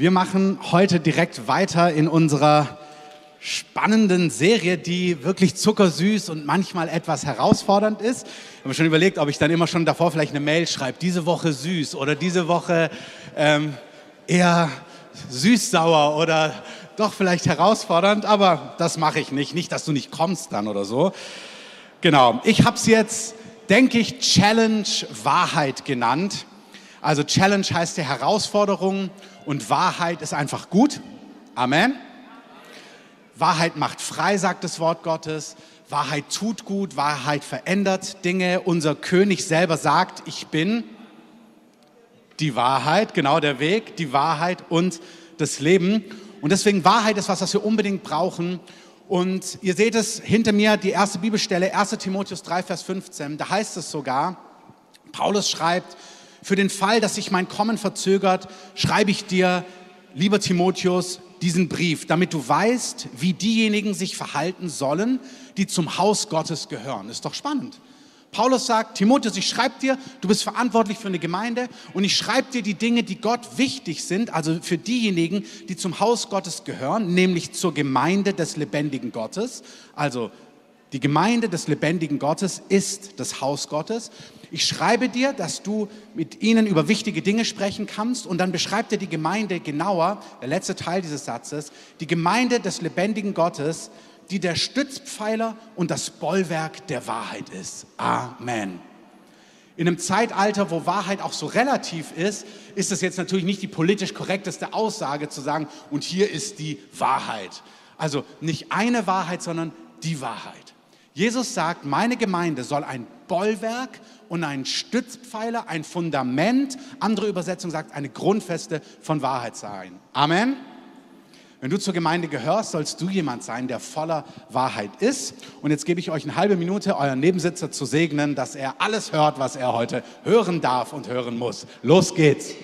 Wir machen heute direkt weiter in unserer spannenden Serie, die wirklich zuckersüß und manchmal etwas herausfordernd ist. Ich habe schon überlegt, ob ich dann immer schon davor vielleicht eine Mail schreibe, diese Woche süß oder diese Woche ähm, eher süß-sauer oder doch vielleicht herausfordernd, aber das mache ich nicht. Nicht, dass du nicht kommst dann oder so. Genau, ich habe es jetzt, denke ich, Challenge Wahrheit genannt. Also Challenge heißt ja Herausforderung und Wahrheit ist einfach gut. Amen. Wahrheit macht frei, sagt das Wort Gottes. Wahrheit tut gut, Wahrheit verändert Dinge. Unser König selber sagt, ich bin die Wahrheit, genau der Weg, die Wahrheit und das Leben. Und deswegen Wahrheit ist was, was wir unbedingt brauchen. Und ihr seht es hinter mir, die erste Bibelstelle, 1 Timotheus 3, Vers 15. Da heißt es sogar, Paulus schreibt, für den Fall, dass sich mein Kommen verzögert, schreibe ich dir, lieber Timotheus, diesen Brief, damit du weißt, wie diejenigen sich verhalten sollen, die zum Haus Gottes gehören. Ist doch spannend. Paulus sagt, Timotheus, ich schreibe dir, du bist verantwortlich für eine Gemeinde und ich schreibe dir die Dinge, die Gott wichtig sind, also für diejenigen, die zum Haus Gottes gehören, nämlich zur Gemeinde des lebendigen Gottes. Also die Gemeinde des lebendigen Gottes ist das Haus Gottes. Ich schreibe dir, dass du mit ihnen über wichtige Dinge sprechen kannst und dann beschreibt er die Gemeinde genauer, der letzte Teil dieses Satzes, die Gemeinde des lebendigen Gottes, die der Stützpfeiler und das Bollwerk der Wahrheit ist. Amen. In einem Zeitalter, wo Wahrheit auch so relativ ist, ist es jetzt natürlich nicht die politisch korrekteste Aussage zu sagen, und hier ist die Wahrheit. Also nicht eine Wahrheit, sondern die Wahrheit. Jesus sagt, meine Gemeinde soll ein Bollwerk und ein Stützpfeiler, ein Fundament, andere Übersetzung sagt, eine Grundfeste von Wahrheit sein. Amen. Wenn du zur Gemeinde gehörst, sollst du jemand sein, der voller Wahrheit ist. Und jetzt gebe ich euch eine halbe Minute, euren Nebensitzer zu segnen, dass er alles hört, was er heute hören darf und hören muss. Los geht's.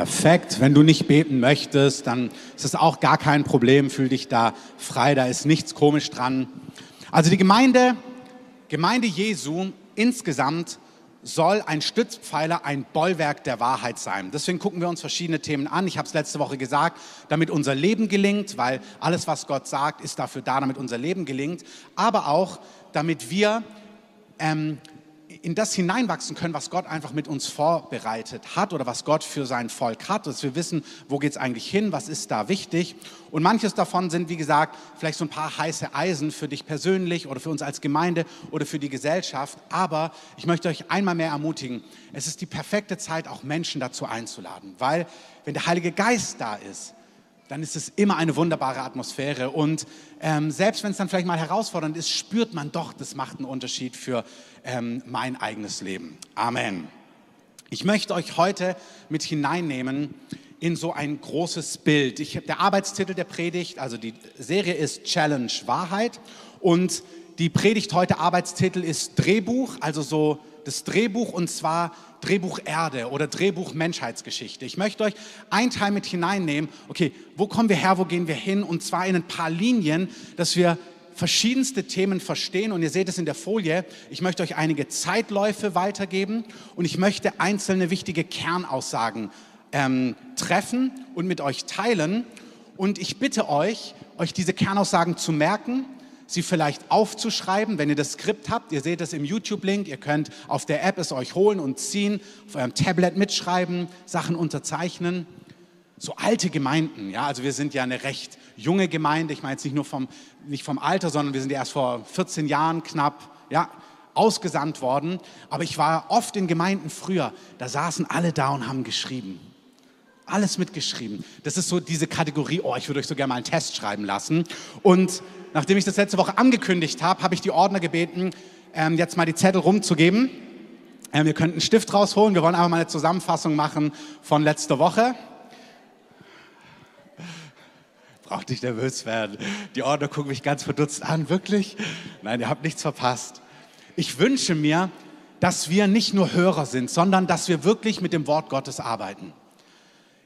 Perfekt. Wenn du nicht beten möchtest, dann ist das auch gar kein Problem. Fühl dich da frei, da ist nichts komisch dran. Also die Gemeinde, Gemeinde Jesu insgesamt soll ein Stützpfeiler, ein Bollwerk der Wahrheit sein. Deswegen gucken wir uns verschiedene Themen an. Ich habe es letzte Woche gesagt, damit unser Leben gelingt, weil alles, was Gott sagt, ist dafür da, damit unser Leben gelingt. Aber auch, damit wir ähm, in das hineinwachsen können, was Gott einfach mit uns vorbereitet hat oder was Gott für sein Volk hat, dass wir wissen, wo geht es eigentlich hin, was ist da wichtig. Und manches davon sind, wie gesagt, vielleicht so ein paar heiße Eisen für dich persönlich oder für uns als Gemeinde oder für die Gesellschaft. Aber ich möchte euch einmal mehr ermutigen, es ist die perfekte Zeit, auch Menschen dazu einzuladen, weil wenn der Heilige Geist da ist, dann ist es immer eine wunderbare Atmosphäre. Und ähm, selbst wenn es dann vielleicht mal herausfordernd ist, spürt man doch, das macht einen Unterschied für ähm, mein eigenes Leben. Amen. Ich möchte euch heute mit hineinnehmen in so ein großes Bild. Ich, der Arbeitstitel der Predigt, also die Serie ist Challenge Wahrheit und die Predigt heute Arbeitstitel ist Drehbuch, also so das Drehbuch und zwar Drehbuch Erde oder Drehbuch Menschheitsgeschichte. Ich möchte euch ein Teil mit hineinnehmen. Okay, wo kommen wir her, wo gehen wir hin? Und zwar in ein paar Linien, dass wir verschiedenste Themen verstehen. Und ihr seht es in der Folie. Ich möchte euch einige Zeitläufe weitergeben und ich möchte einzelne wichtige Kernaussagen ähm, treffen und mit euch teilen. Und ich bitte euch, euch diese Kernaussagen zu merken sie vielleicht aufzuschreiben, wenn ihr das Skript habt. Ihr seht es im YouTube-Link. Ihr könnt auf der App es euch holen und ziehen, auf eurem Tablet mitschreiben, Sachen unterzeichnen. So alte Gemeinden, ja, also wir sind ja eine recht junge Gemeinde. Ich meine jetzt nicht nur vom, nicht vom Alter, sondern wir sind erst vor 14 Jahren knapp, ja, ausgesandt worden. Aber ich war oft in Gemeinden früher, da saßen alle da und haben geschrieben alles mitgeschrieben. Das ist so diese Kategorie, oh, ich würde euch so gerne mal einen Test schreiben lassen. Und nachdem ich das letzte Woche angekündigt habe, habe ich die Ordner gebeten, ähm, jetzt mal die Zettel rumzugeben. Ähm, ihr könnt einen Stift rausholen. Wir wollen einfach mal eine Zusammenfassung machen von letzter Woche. Braucht nicht nervös werden. Die Ordner gucken mich ganz verdutzt an. Wirklich? Nein, ihr habt nichts verpasst. Ich wünsche mir, dass wir nicht nur Hörer sind, sondern dass wir wirklich mit dem Wort Gottes arbeiten.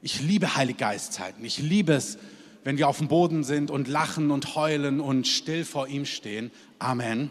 Ich liebe Heiliggeistzeiten. Ich liebe es, wenn wir auf dem Boden sind und lachen und heulen und still vor ihm stehen. Amen.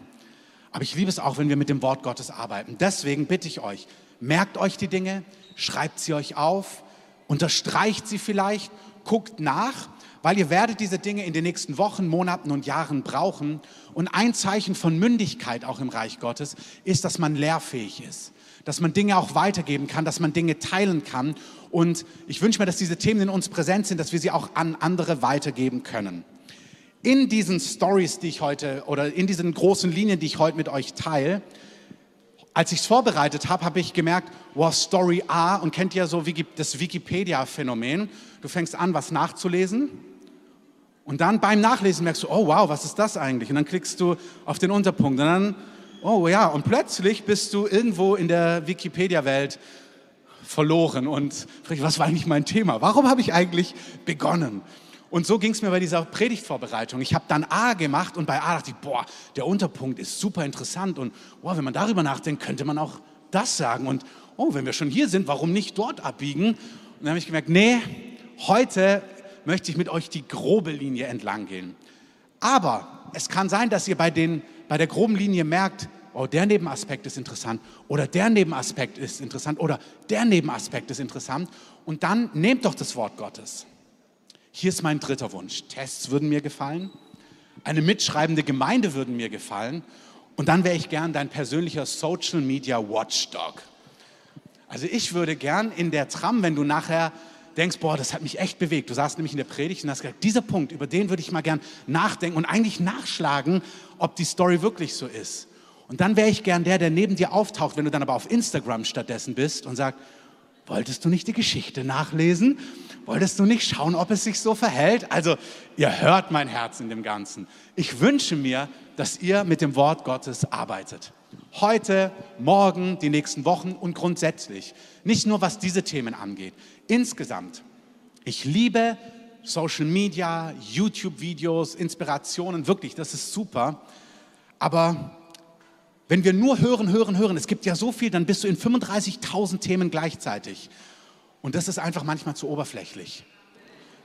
Aber ich liebe es auch, wenn wir mit dem Wort Gottes arbeiten. Deswegen bitte ich euch, merkt euch die Dinge, schreibt sie euch auf, unterstreicht sie vielleicht, guckt nach, weil ihr werdet diese Dinge in den nächsten Wochen, Monaten und Jahren brauchen. Und ein Zeichen von Mündigkeit auch im Reich Gottes ist, dass man lehrfähig ist, dass man Dinge auch weitergeben kann, dass man Dinge teilen kann. Und ich wünsche mir, dass diese Themen in uns präsent sind, dass wir sie auch an andere weitergeben können. In diesen Stories, die ich heute oder in diesen großen Linien, die ich heute mit euch teile, als ich es vorbereitet habe, habe ich gemerkt, wow, Story A, und kennt ihr so das Wikipedia-Phänomen? Du fängst an, was nachzulesen und dann beim Nachlesen merkst du, oh wow, was ist das eigentlich? Und dann klickst du auf den Unterpunkt und dann, oh ja, und plötzlich bist du irgendwo in der Wikipedia-Welt verloren und was war eigentlich mein Thema? Warum habe ich eigentlich begonnen? Und so ging es mir bei dieser Predigtvorbereitung. Ich habe dann A gemacht und bei A dachte ich, boah, der Unterpunkt ist super interessant und boah, wenn man darüber nachdenkt, könnte man auch das sagen. Und oh, wenn wir schon hier sind, warum nicht dort abbiegen? Und dann habe ich gemerkt, nee, heute möchte ich mit euch die grobe Linie entlang gehen. Aber es kann sein, dass ihr bei, den, bei der groben Linie merkt, oh, der Nebenaspekt ist interessant oder der Nebenaspekt ist interessant oder der Nebenaspekt ist interessant. Und dann nehmt doch das Wort Gottes. Hier ist mein dritter Wunsch. Tests würden mir gefallen, eine mitschreibende Gemeinde würden mir gefallen und dann wäre ich gern dein persönlicher Social Media Watchdog. Also ich würde gern in der Tram, wenn du nachher denkst, boah, das hat mich echt bewegt. Du saßt nämlich in der Predigt und hast gesagt, dieser Punkt, über den würde ich mal gern nachdenken und eigentlich nachschlagen, ob die Story wirklich so ist. Und dann wäre ich gern der, der neben dir auftaucht, wenn du dann aber auf Instagram stattdessen bist und sagt, wolltest du nicht die Geschichte nachlesen? Wolltest du nicht schauen, ob es sich so verhält? Also, ihr hört mein Herz in dem Ganzen. Ich wünsche mir, dass ihr mit dem Wort Gottes arbeitet. Heute, morgen, die nächsten Wochen und grundsätzlich. Nicht nur was diese Themen angeht. Insgesamt. Ich liebe Social Media, YouTube-Videos, Inspirationen, wirklich, das ist super. Aber wenn wir nur hören, hören, hören, es gibt ja so viel, dann bist du in 35.000 Themen gleichzeitig. Und das ist einfach manchmal zu oberflächlich.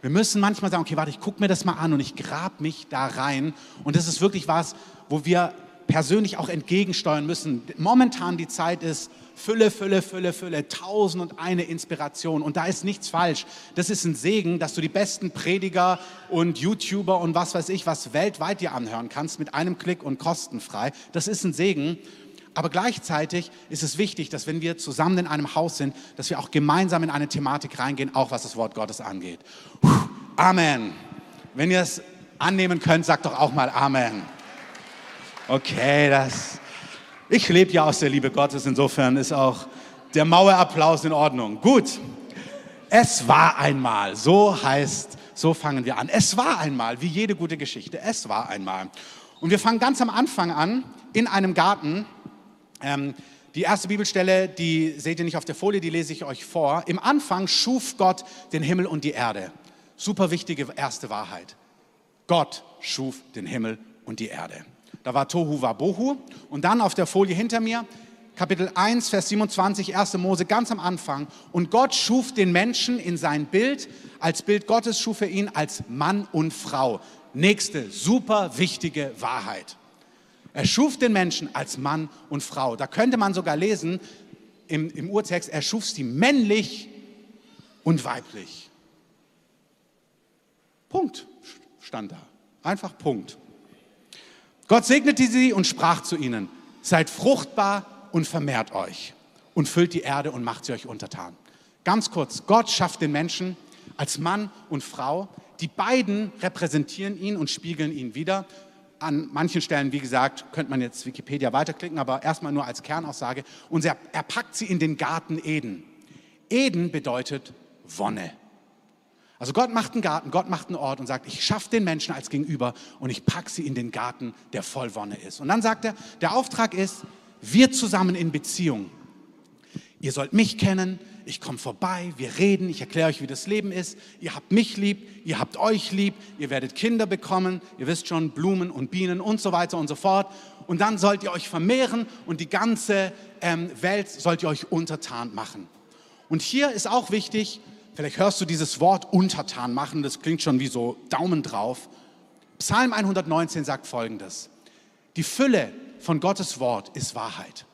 Wir müssen manchmal sagen, okay, warte, ich gucke mir das mal an und ich grab mich da rein. Und das ist wirklich was, wo wir persönlich auch entgegensteuern müssen. Momentan die Zeit ist Fülle, Fülle, Fülle, Fülle, tausend und eine Inspiration. Und da ist nichts falsch. Das ist ein Segen, dass du die besten Prediger und YouTuber und was weiß ich, was weltweit dir anhören kannst mit einem Klick und kostenfrei. Das ist ein Segen. Aber gleichzeitig ist es wichtig, dass wenn wir zusammen in einem Haus sind, dass wir auch gemeinsam in eine Thematik reingehen, auch was das Wort Gottes angeht. Amen. Wenn ihr es annehmen könnt, sagt doch auch mal Amen. Okay, das. Ich lebe ja aus der Liebe Gottes, insofern ist auch der Mauerapplaus in Ordnung. Gut. Es war einmal, so heißt, so fangen wir an. Es war einmal, wie jede gute Geschichte, es war einmal. Und wir fangen ganz am Anfang an, in einem Garten. Ähm, die erste Bibelstelle, die seht ihr nicht auf der Folie, die lese ich euch vor. Im Anfang schuf Gott den Himmel und die Erde. Super wichtige erste Wahrheit. Gott schuf den Himmel und die Erde. Da war Tohu Wabohu. Und dann auf der Folie hinter mir, Kapitel 1, Vers 27, 1. Mose, ganz am Anfang. Und Gott schuf den Menschen in sein Bild. Als Bild Gottes schuf er ihn als Mann und Frau. Nächste super wichtige Wahrheit. Er schuf den Menschen als Mann und Frau. Da könnte man sogar lesen im, im Urtext, er schuf sie männlich und weiblich. Punkt stand da. Einfach Punkt. Gott segnete sie und sprach zu ihnen, seid fruchtbar und vermehrt euch und füllt die Erde und macht sie euch untertan. Ganz kurz, Gott schafft den Menschen als Mann und Frau. Die beiden repräsentieren ihn und spiegeln ihn wieder. An manchen Stellen, wie gesagt, könnte man jetzt Wikipedia weiterklicken, aber erstmal nur als Kernaussage. Und er, er packt sie in den Garten Eden. Eden bedeutet Wonne. Also Gott macht einen Garten, Gott macht einen Ort und sagt, ich schaffe den Menschen als Gegenüber und ich packe sie in den Garten, der voll Wonne ist. Und dann sagt er, der Auftrag ist, wir zusammen in Beziehung. Ihr sollt mich kennen, ich komme vorbei, wir reden, ich erkläre euch, wie das Leben ist. Ihr habt mich lieb, ihr habt euch lieb, ihr werdet Kinder bekommen, ihr wisst schon, Blumen und Bienen und so weiter und so fort. Und dann sollt ihr euch vermehren und die ganze ähm, Welt sollt ihr euch untertan machen. Und hier ist auch wichtig, vielleicht hörst du dieses Wort untertan machen, das klingt schon wie so Daumen drauf. Psalm 119 sagt folgendes. Die Fülle von Gottes Wort ist Wahrheit.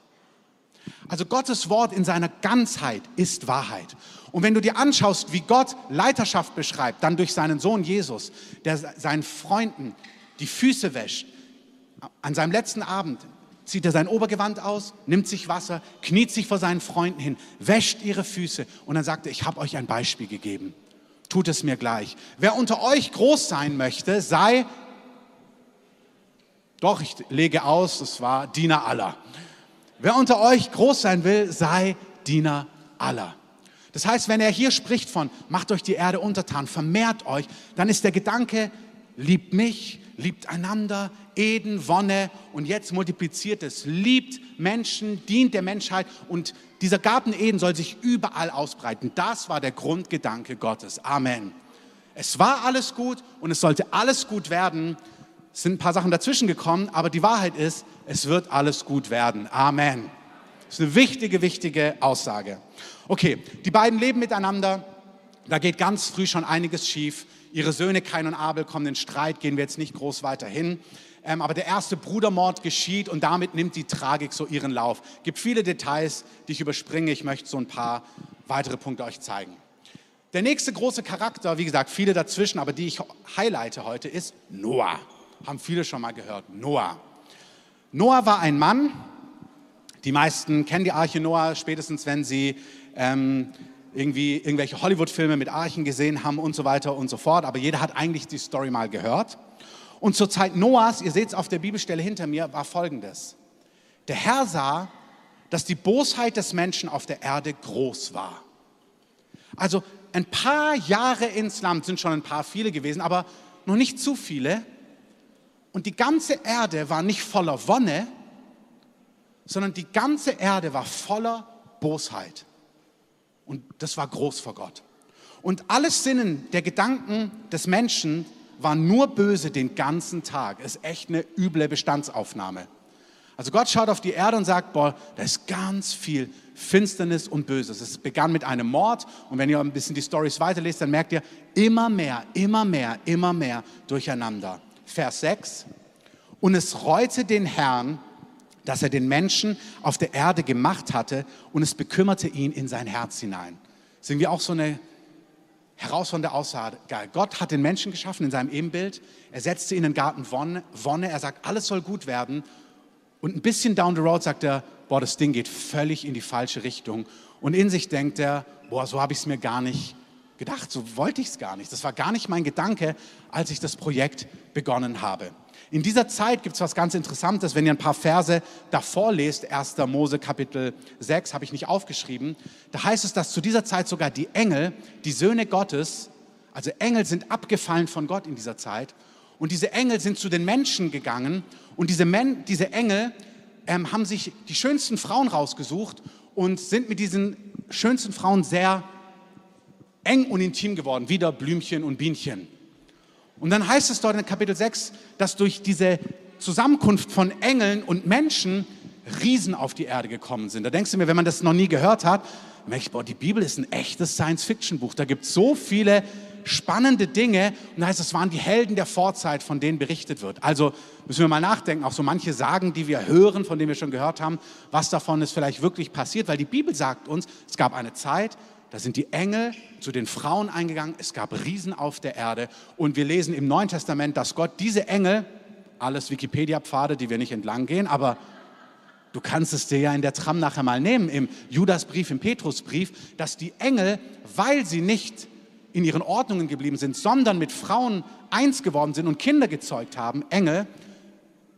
Also Gottes Wort in seiner Ganzheit ist Wahrheit. Und wenn du dir anschaust, wie Gott Leiterschaft beschreibt, dann durch seinen Sohn Jesus, der seinen Freunden die Füße wäscht, an seinem letzten Abend zieht er sein Obergewand aus, nimmt sich Wasser, kniet sich vor seinen Freunden hin, wäscht ihre Füße und dann sagt er, ich habe euch ein Beispiel gegeben. Tut es mir gleich. Wer unter euch groß sein möchte, sei, doch, ich lege aus, es war Diener aller. Wer unter euch groß sein will, sei Diener aller. Das heißt, wenn er hier spricht von, macht euch die Erde untertan, vermehrt euch, dann ist der Gedanke, liebt mich, liebt einander, Eden, Wonne und jetzt multipliziert es, liebt Menschen, dient der Menschheit und dieser Garten Eden soll sich überall ausbreiten. Das war der Grundgedanke Gottes. Amen. Es war alles gut und es sollte alles gut werden. Es sind ein paar Sachen dazwischen gekommen, aber die Wahrheit ist, es wird alles gut werden. Amen. Das ist eine wichtige, wichtige Aussage. Okay, die beiden leben miteinander. Da geht ganz früh schon einiges schief. Ihre Söhne Kain und Abel kommen in Streit, gehen wir jetzt nicht groß weiter hin. Ähm, aber der erste Brudermord geschieht und damit nimmt die Tragik so ihren Lauf. Es gibt viele Details, die ich überspringe. Ich möchte so ein paar weitere Punkte euch zeigen. Der nächste große Charakter, wie gesagt, viele dazwischen, aber die ich highlighte heute, ist Noah haben viele schon mal gehört, Noah. Noah war ein Mann, die meisten kennen die Arche Noah, spätestens wenn sie ähm, irgendwie irgendwelche Hollywood-Filme mit Archen gesehen haben und so weiter und so fort, aber jeder hat eigentlich die Story mal gehört. Und zur Zeit Noahs, ihr seht es auf der Bibelstelle hinter mir, war folgendes. Der Herr sah, dass die Bosheit des Menschen auf der Erde groß war. Also ein paar Jahre ins Land sind schon ein paar viele gewesen, aber noch nicht zu viele. Und die ganze Erde war nicht voller Wonne, sondern die ganze Erde war voller Bosheit. Und das war groß vor Gott. Und alles Sinnen der Gedanken des Menschen war nur böse den ganzen Tag. ist echt eine üble Bestandsaufnahme. Also Gott schaut auf die Erde und sagt, boah, da ist ganz viel Finsternis und Böses. Es begann mit einem Mord und wenn ihr ein bisschen die Stories weiterlest, dann merkt ihr immer mehr, immer mehr, immer mehr durcheinander. Vers 6. Und es reute den Herrn, dass er den Menschen auf der Erde gemacht hatte und es bekümmerte ihn in sein Herz hinein. Sehen wir auch so eine herausfordernde Aussage. Gott hat den Menschen geschaffen in seinem Ebenbild. Er setzte ihn in den Garten Wonne. Er sagt, alles soll gut werden. Und ein bisschen down the road sagt er, boah, das Ding geht völlig in die falsche Richtung. Und in sich denkt er, boah, so habe ich es mir gar nicht gedacht, so wollte ich es gar nicht. Das war gar nicht mein Gedanke, als ich das Projekt begonnen habe. In dieser Zeit gibt es was ganz Interessantes, wenn ihr ein paar Verse davor lest, 1. Mose Kapitel 6, habe ich nicht aufgeschrieben, da heißt es, dass zu dieser Zeit sogar die Engel, die Söhne Gottes, also Engel sind abgefallen von Gott in dieser Zeit und diese Engel sind zu den Menschen gegangen und diese, Men diese Engel ähm, haben sich die schönsten Frauen rausgesucht und sind mit diesen schönsten Frauen sehr eng und intim geworden, wieder Blümchen und Bienchen. Und dann heißt es dort in Kapitel 6, dass durch diese Zusammenkunft von Engeln und Menschen Riesen auf die Erde gekommen sind. Da denkst du mir, wenn man das noch nie gehört hat, merke ich, boah, die Bibel ist ein echtes Science-Fiction-Buch. Da gibt es so viele spannende Dinge. Und da heißt es, waren die Helden der Vorzeit, von denen berichtet wird. Also müssen wir mal nachdenken, auch so manche Sagen, die wir hören, von denen wir schon gehört haben, was davon ist vielleicht wirklich passiert. Weil die Bibel sagt uns, es gab eine Zeit, da sind die Engel zu den Frauen eingegangen. Es gab Riesen auf der Erde. Und wir lesen im Neuen Testament, dass Gott diese Engel, alles Wikipedia-Pfade, die wir nicht entlang gehen, aber du kannst es dir ja in der Tram nachher mal nehmen, im Judasbrief, im Petrusbrief, dass die Engel, weil sie nicht in ihren Ordnungen geblieben sind, sondern mit Frauen eins geworden sind und Kinder gezeugt haben, Engel,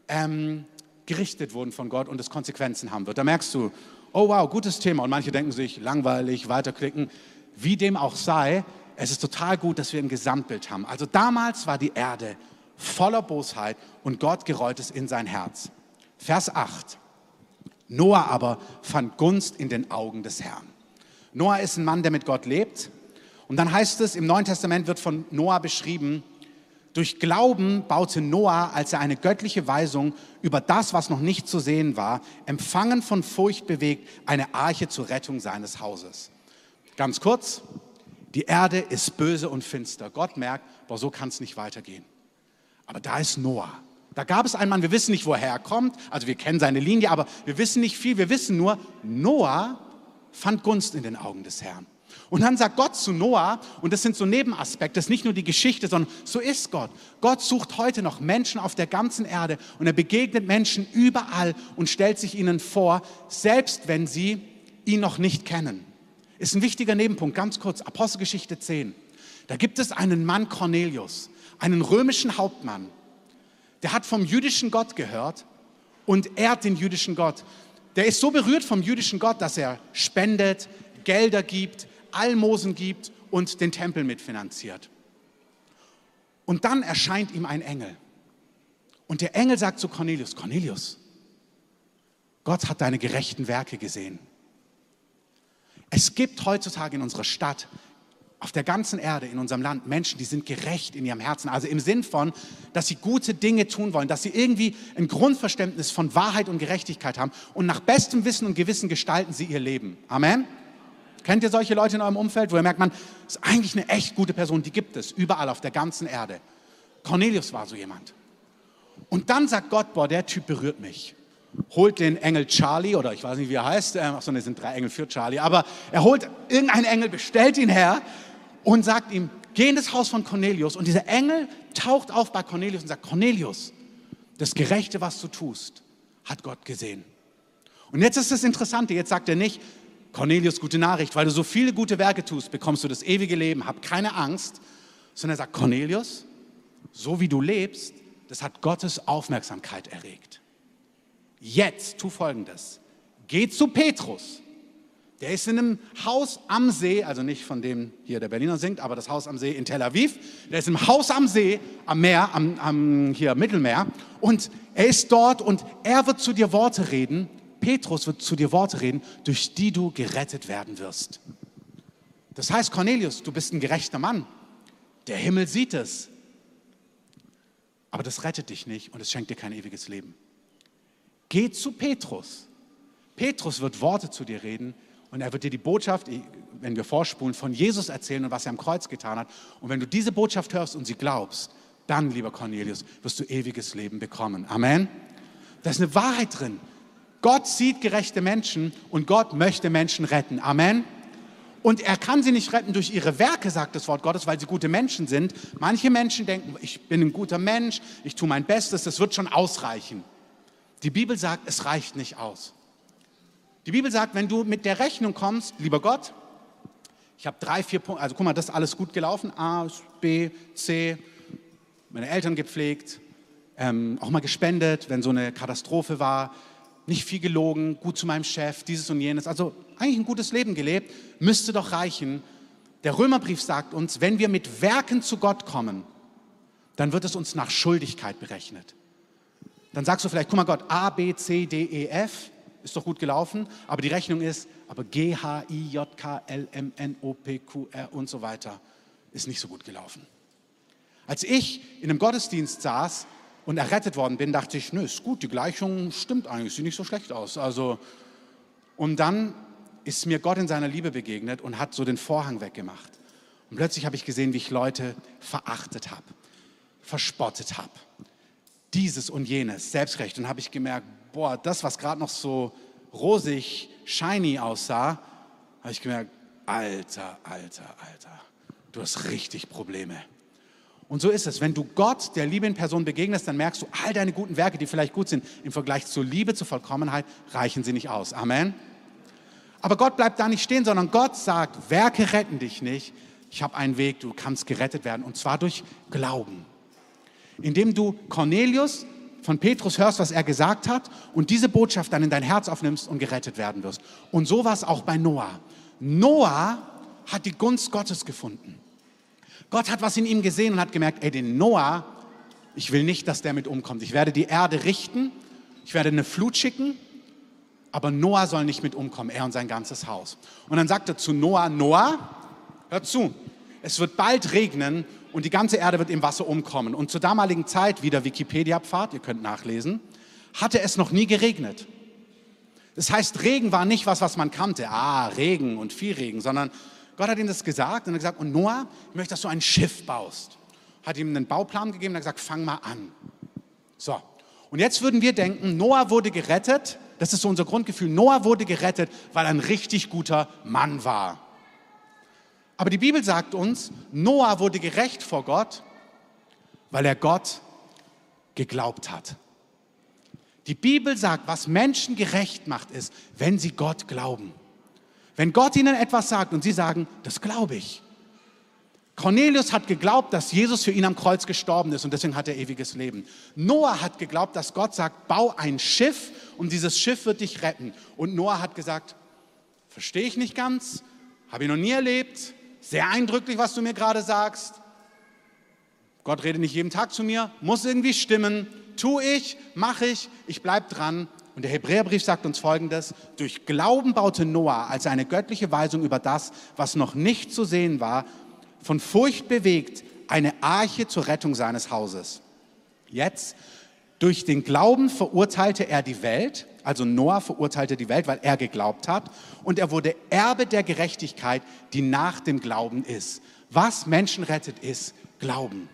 ähm, gerichtet wurden von Gott und es Konsequenzen haben wird. Da merkst du, oh wow, gutes Thema. Und manche denken sich, langweilig, weiterklicken. Wie dem auch sei, es ist total gut, dass wir ein Gesamtbild haben. Also damals war die Erde voller Bosheit und Gott gereut es in sein Herz. Vers 8. Noah aber fand Gunst in den Augen des Herrn. Noah ist ein Mann, der mit Gott lebt. Und dann heißt es, im Neuen Testament wird von Noah beschrieben, durch Glauben baute Noah, als er eine göttliche Weisung über das, was noch nicht zu sehen war, empfangen von Furcht bewegt, eine Arche zur Rettung seines Hauses. Ganz kurz, die Erde ist böse und finster. Gott merkt, boah, so kann es nicht weitergehen. Aber da ist Noah. Da gab es einen Mann, wir wissen nicht, woher er kommt, also wir kennen seine Linie, aber wir wissen nicht viel. Wir wissen nur, Noah fand Gunst in den Augen des Herrn. Und dann sagt Gott zu Noah, und das sind so Nebenaspekte, das ist nicht nur die Geschichte, sondern so ist Gott. Gott sucht heute noch Menschen auf der ganzen Erde und er begegnet Menschen überall und stellt sich ihnen vor, selbst wenn sie ihn noch nicht kennen. Ist ein wichtiger Nebenpunkt, ganz kurz, Apostelgeschichte 10. Da gibt es einen Mann Cornelius, einen römischen Hauptmann, der hat vom jüdischen Gott gehört und ehrt den jüdischen Gott. Der ist so berührt vom jüdischen Gott, dass er spendet, Gelder gibt, Almosen gibt und den Tempel mitfinanziert. Und dann erscheint ihm ein Engel. Und der Engel sagt zu Cornelius, Cornelius, Gott hat deine gerechten Werke gesehen. Es gibt heutzutage in unserer Stadt, auf der ganzen Erde, in unserem Land, Menschen, die sind gerecht in ihrem Herzen. Also im Sinn von, dass sie gute Dinge tun wollen, dass sie irgendwie ein Grundverständnis von Wahrheit und Gerechtigkeit haben und nach bestem Wissen und Gewissen gestalten sie ihr Leben. Amen. Kennt ihr solche Leute in eurem Umfeld, wo ihr merkt, man ist eigentlich eine echt gute Person, die gibt es überall auf der ganzen Erde. Cornelius war so jemand. Und dann sagt Gott, boah, der Typ berührt mich. Holt den Engel Charlie, oder ich weiß nicht, wie er heißt, ähm, achso, ne, sind drei Engel für Charlie, aber er holt irgendeinen Engel, bestellt ihn her und sagt ihm, geh in das Haus von Cornelius. Und dieser Engel taucht auf bei Cornelius und sagt, Cornelius, das Gerechte, was du tust, hat Gott gesehen. Und jetzt ist das Interessante, jetzt sagt er nicht, Cornelius, gute Nachricht, weil du so viele gute Werke tust, bekommst du das ewige Leben, hab keine Angst, sondern er sagt, Cornelius, so wie du lebst, das hat Gottes Aufmerksamkeit erregt. Jetzt tu folgendes, geh zu Petrus, der ist in einem Haus am See, also nicht von dem hier der Berliner singt, aber das Haus am See in Tel Aviv. Der ist im Haus am See, am Meer, am, am hier Mittelmeer. Und er ist dort und er wird zu dir Worte reden, Petrus wird zu dir Worte reden, durch die du gerettet werden wirst. Das heißt, Cornelius, du bist ein gerechter Mann. Der Himmel sieht es. Aber das rettet dich nicht und es schenkt dir kein ewiges Leben. Geh zu Petrus. Petrus wird Worte zu dir reden und er wird dir die Botschaft, wenn wir vorspulen, von Jesus erzählen und was er am Kreuz getan hat. Und wenn du diese Botschaft hörst und sie glaubst, dann, lieber Cornelius, wirst du ewiges Leben bekommen. Amen. Da ist eine Wahrheit drin. Gott sieht gerechte Menschen und Gott möchte Menschen retten. Amen. Und er kann sie nicht retten durch ihre Werke, sagt das Wort Gottes, weil sie gute Menschen sind. Manche Menschen denken, ich bin ein guter Mensch, ich tue mein Bestes, das wird schon ausreichen. Die Bibel sagt, es reicht nicht aus. Die Bibel sagt, wenn du mit der Rechnung kommst, lieber Gott, ich habe drei, vier Punkte, also guck mal, das ist alles gut gelaufen, A, B, C, meine Eltern gepflegt, ähm, auch mal gespendet, wenn so eine Katastrophe war, nicht viel gelogen, gut zu meinem Chef, dieses und jenes. Also eigentlich ein gutes Leben gelebt, müsste doch reichen. Der Römerbrief sagt uns, wenn wir mit Werken zu Gott kommen, dann wird es uns nach Schuldigkeit berechnet. Dann sagst du vielleicht, guck mal Gott, A, B, C, D, E, F, ist doch gut gelaufen, aber die Rechnung ist, aber G, H, I, J, K, L, M, N, O, P, Q, R und so weiter ist nicht so gut gelaufen. Als ich in einem Gottesdienst saß, und errettet worden bin, dachte ich, nö, ist gut, die Gleichung stimmt eigentlich, sieht nicht so schlecht aus. Also, und dann ist mir Gott in seiner Liebe begegnet und hat so den Vorhang weggemacht. Und plötzlich habe ich gesehen, wie ich Leute verachtet habe, verspottet habe. Dieses und jenes, Selbstrecht. Und habe ich gemerkt, boah, das, was gerade noch so rosig, shiny aussah, habe ich gemerkt, Alter, Alter, Alter, du hast richtig Probleme. Und so ist es. Wenn du Gott, der Liebe in Person begegnest, dann merkst du, all deine guten Werke, die vielleicht gut sind, im Vergleich zur Liebe, zur Vollkommenheit, reichen sie nicht aus. Amen. Aber Gott bleibt da nicht stehen, sondern Gott sagt, Werke retten dich nicht. Ich habe einen Weg, du kannst gerettet werden. Und zwar durch Glauben. Indem du Cornelius von Petrus hörst, was er gesagt hat und diese Botschaft dann in dein Herz aufnimmst und gerettet werden wirst. Und so war es auch bei Noah. Noah hat die Gunst Gottes gefunden. Gott hat was in ihm gesehen und hat gemerkt, ey, den Noah, ich will nicht, dass der mit umkommt. Ich werde die Erde richten, ich werde eine Flut schicken aber Noah soll nicht mit umkommen, er und sein ganzes Haus. Und dann sagt er zu Noah, Noah, hör zu, es wird bald regnen und die ganze Erde wird im Wasser umkommen. Und zur damaligen Zeit, wieder Wikipedia-Pfad, ihr könnt nachlesen, hatte es noch nie geregnet. Das heißt, Regen war nicht was, was man kannte. Ah, Regen und viel Regen, sondern Gott hat ihm das gesagt und hat gesagt, und Noah, ich möchte, dass du ein Schiff baust. Hat ihm einen Bauplan gegeben und hat gesagt, fang mal an. So. Und jetzt würden wir denken, Noah wurde gerettet. Das ist so unser Grundgefühl. Noah wurde gerettet, weil er ein richtig guter Mann war. Aber die Bibel sagt uns, Noah wurde gerecht vor Gott, weil er Gott geglaubt hat. Die Bibel sagt, was Menschen gerecht macht, ist, wenn sie Gott glauben. Wenn Gott ihnen etwas sagt und sie sagen, das glaube ich. Cornelius hat geglaubt, dass Jesus für ihn am Kreuz gestorben ist und deswegen hat er ewiges Leben. Noah hat geglaubt, dass Gott sagt, bau ein Schiff und dieses Schiff wird dich retten. Und Noah hat gesagt, verstehe ich nicht ganz, habe ich noch nie erlebt, sehr eindrücklich, was du mir gerade sagst. Gott redet nicht jeden Tag zu mir, muss irgendwie stimmen, tue ich, mache ich, ich bleibe dran. Und der Hebräerbrief sagt uns Folgendes, durch Glauben baute Noah als eine göttliche Weisung über das, was noch nicht zu sehen war, von Furcht bewegt, eine Arche zur Rettung seines Hauses. Jetzt, durch den Glauben verurteilte er die Welt, also Noah verurteilte die Welt, weil er geglaubt hat, und er wurde Erbe der Gerechtigkeit, die nach dem Glauben ist. Was Menschen rettet, ist Glauben.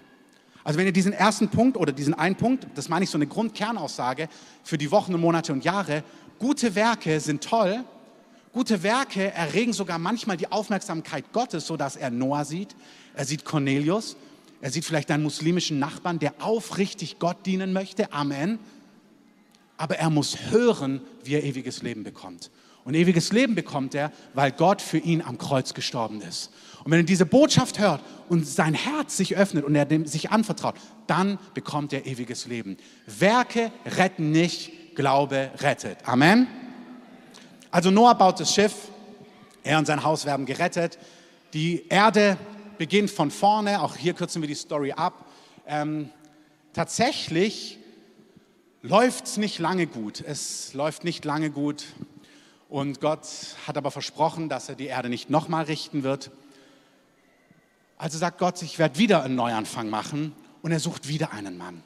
Also wenn ihr diesen ersten Punkt oder diesen einen Punkt, das meine ich so eine Grundkernaussage für die Wochen und Monate und Jahre, gute Werke sind toll, gute Werke erregen sogar manchmal die Aufmerksamkeit Gottes, so dass er Noah sieht, er sieht Cornelius, er sieht vielleicht einen muslimischen Nachbarn, der aufrichtig Gott dienen möchte, Amen. Aber er muss hören, wie er ewiges Leben bekommt. Und ewiges Leben bekommt er, weil Gott für ihn am Kreuz gestorben ist. Und wenn er diese Botschaft hört und sein Herz sich öffnet und er dem sich anvertraut, dann bekommt er ewiges Leben. Werke retten nicht, Glaube rettet. Amen. Also Noah baut das Schiff, er und sein Haus werden gerettet. Die Erde beginnt von vorne, auch hier kürzen wir die Story ab. Ähm, tatsächlich läuft es nicht lange gut. Es läuft nicht lange gut. Und Gott hat aber versprochen, dass er die Erde nicht nochmal richten wird. Also sagt Gott, ich werde wieder einen Neuanfang machen und er sucht wieder einen Mann.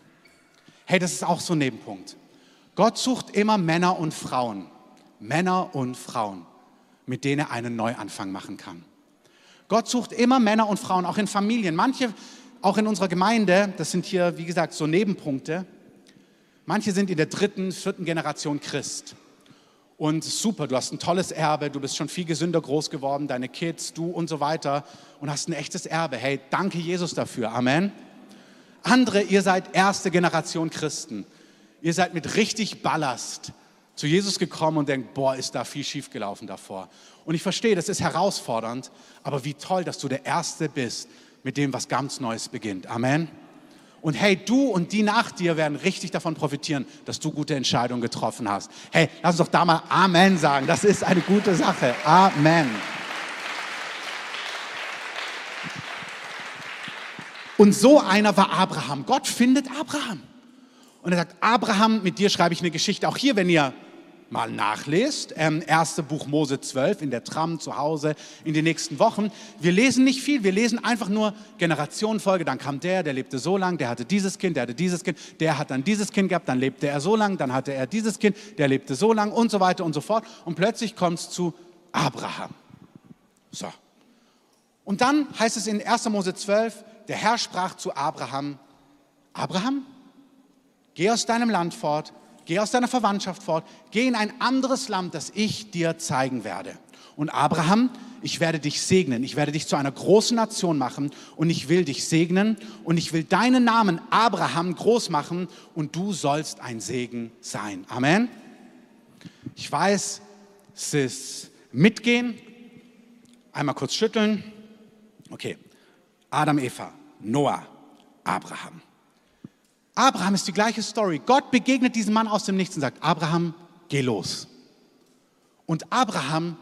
Hey, das ist auch so ein Nebenpunkt. Gott sucht immer Männer und Frauen, Männer und Frauen, mit denen er einen Neuanfang machen kann. Gott sucht immer Männer und Frauen, auch in Familien. Manche, auch in unserer Gemeinde, das sind hier, wie gesagt, so Nebenpunkte. Manche sind in der dritten, vierten Generation Christ. Und super, du hast ein tolles Erbe, du bist schon viel gesünder groß geworden, deine Kids, du und so weiter und hast ein echtes Erbe. Hey, danke Jesus dafür. Amen. Andere, ihr seid erste Generation Christen. Ihr seid mit richtig Ballast zu Jesus gekommen und denkt, boah, ist da viel schief gelaufen davor. Und ich verstehe, das ist herausfordernd, aber wie toll, dass du der Erste bist, mit dem was ganz Neues beginnt. Amen. Und hey, du und die nach dir werden richtig davon profitieren, dass du gute Entscheidungen getroffen hast. Hey, lass uns doch da mal Amen sagen. Das ist eine gute Sache. Amen. Und so einer war Abraham. Gott findet Abraham. Und er sagt, Abraham, mit dir schreibe ich eine Geschichte. Auch hier, wenn ihr mal nachlest. Ähm, erste Buch Mose 12 in der Tram zu Hause in den nächsten Wochen. Wir lesen nicht viel, wir lesen einfach nur Generationenfolge. Dann kam der, der lebte so lang, der hatte dieses Kind, der hatte dieses Kind, der hat dann dieses Kind gehabt, dann lebte er so lang, dann hatte er dieses Kind, der lebte so lang und so weiter und so fort. Und plötzlich kommt es zu Abraham. So. Und dann heißt es in 1. Mose 12, der Herr sprach zu Abraham, Abraham, geh aus deinem Land fort Geh aus deiner Verwandtschaft fort, geh in ein anderes Land, das ich dir zeigen werde. Und Abraham, ich werde dich segnen, ich werde dich zu einer großen Nation machen und ich will dich segnen und ich will deinen Namen Abraham groß machen und du sollst ein Segen sein. Amen. Ich weiß, es ist mitgehen, einmal kurz schütteln. Okay, Adam, Eva, Noah, Abraham. Abraham ist die gleiche Story. Gott begegnet diesem Mann aus dem Nichts und sagt, Abraham, geh los. Und Abraham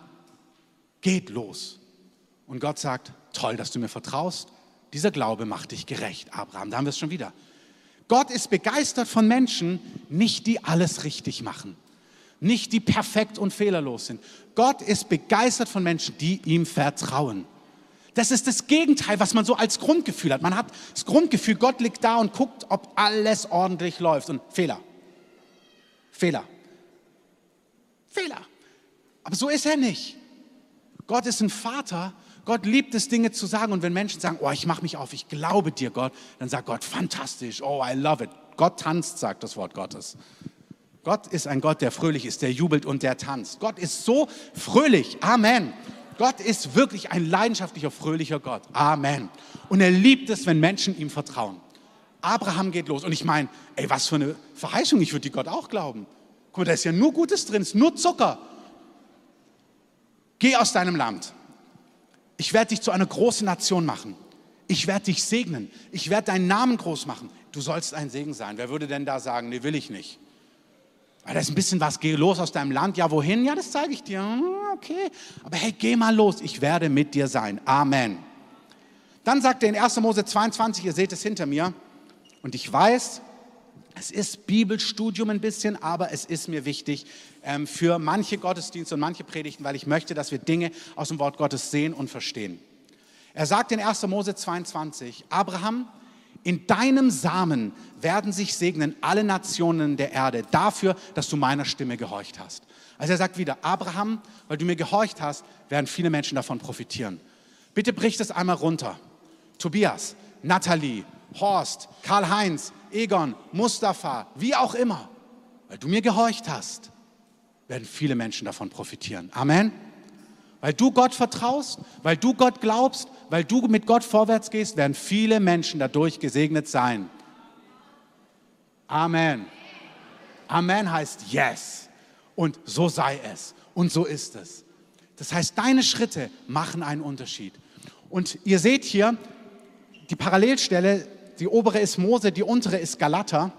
geht los. Und Gott sagt, toll, dass du mir vertraust. Dieser Glaube macht dich gerecht, Abraham. Da haben wir es schon wieder. Gott ist begeistert von Menschen, nicht die alles richtig machen, Nicht die perfekt und fehlerlos sind. Gott ist begeistert von Menschen, die ihm vertrauen. Das ist das Gegenteil, was man so als Grundgefühl hat. Man hat das Grundgefühl, Gott liegt da und guckt, ob alles ordentlich läuft. Und Fehler. Fehler. Fehler. Aber so ist er nicht. Gott ist ein Vater. Gott liebt es, Dinge zu sagen. Und wenn Menschen sagen, oh, ich mache mich auf, ich glaube dir, Gott, dann sagt Gott, fantastisch, oh, I love it. Gott tanzt, sagt das Wort Gottes. Gott ist ein Gott, der fröhlich ist, der jubelt und der tanzt. Gott ist so fröhlich. Amen. Gott ist wirklich ein leidenschaftlicher, fröhlicher Gott. Amen. Und er liebt es, wenn Menschen ihm vertrauen. Abraham geht los. Und ich meine, ey, was für eine Verheißung, ich würde die Gott auch glauben. Guck mal, da ist ja nur Gutes drin, ist nur Zucker. Geh aus deinem Land. Ich werde dich zu einer großen Nation machen. Ich werde dich segnen. Ich werde deinen Namen groß machen. Du sollst ein Segen sein. Wer würde denn da sagen, nee, will ich nicht? Weil da ist ein bisschen was, geh los aus deinem Land. Ja, wohin? Ja, das zeige ich dir. Okay. Aber hey, geh mal los. Ich werde mit dir sein. Amen. Dann sagt er in 1. Mose 22, ihr seht es hinter mir. Und ich weiß, es ist Bibelstudium ein bisschen, aber es ist mir wichtig ähm, für manche Gottesdienste und manche Predigten, weil ich möchte, dass wir Dinge aus dem Wort Gottes sehen und verstehen. Er sagt in 1. Mose 22, Abraham, in deinem Samen werden sich segnen alle Nationen der Erde dafür, dass du meiner Stimme gehorcht hast. Also er sagt wieder, Abraham, weil du mir gehorcht hast, werden viele Menschen davon profitieren. Bitte brich das einmal runter. Tobias, Nathalie, Horst, Karl-Heinz, Egon, Mustafa, wie auch immer, weil du mir gehorcht hast, werden viele Menschen davon profitieren. Amen. Weil du Gott vertraust, weil du Gott glaubst, weil du mit Gott vorwärts gehst, werden viele Menschen dadurch gesegnet sein. Amen. Amen heißt yes. Und so sei es. Und so ist es. Das heißt, deine Schritte machen einen Unterschied. Und ihr seht hier die Parallelstelle die obere ist Mose, die untere ist Galater.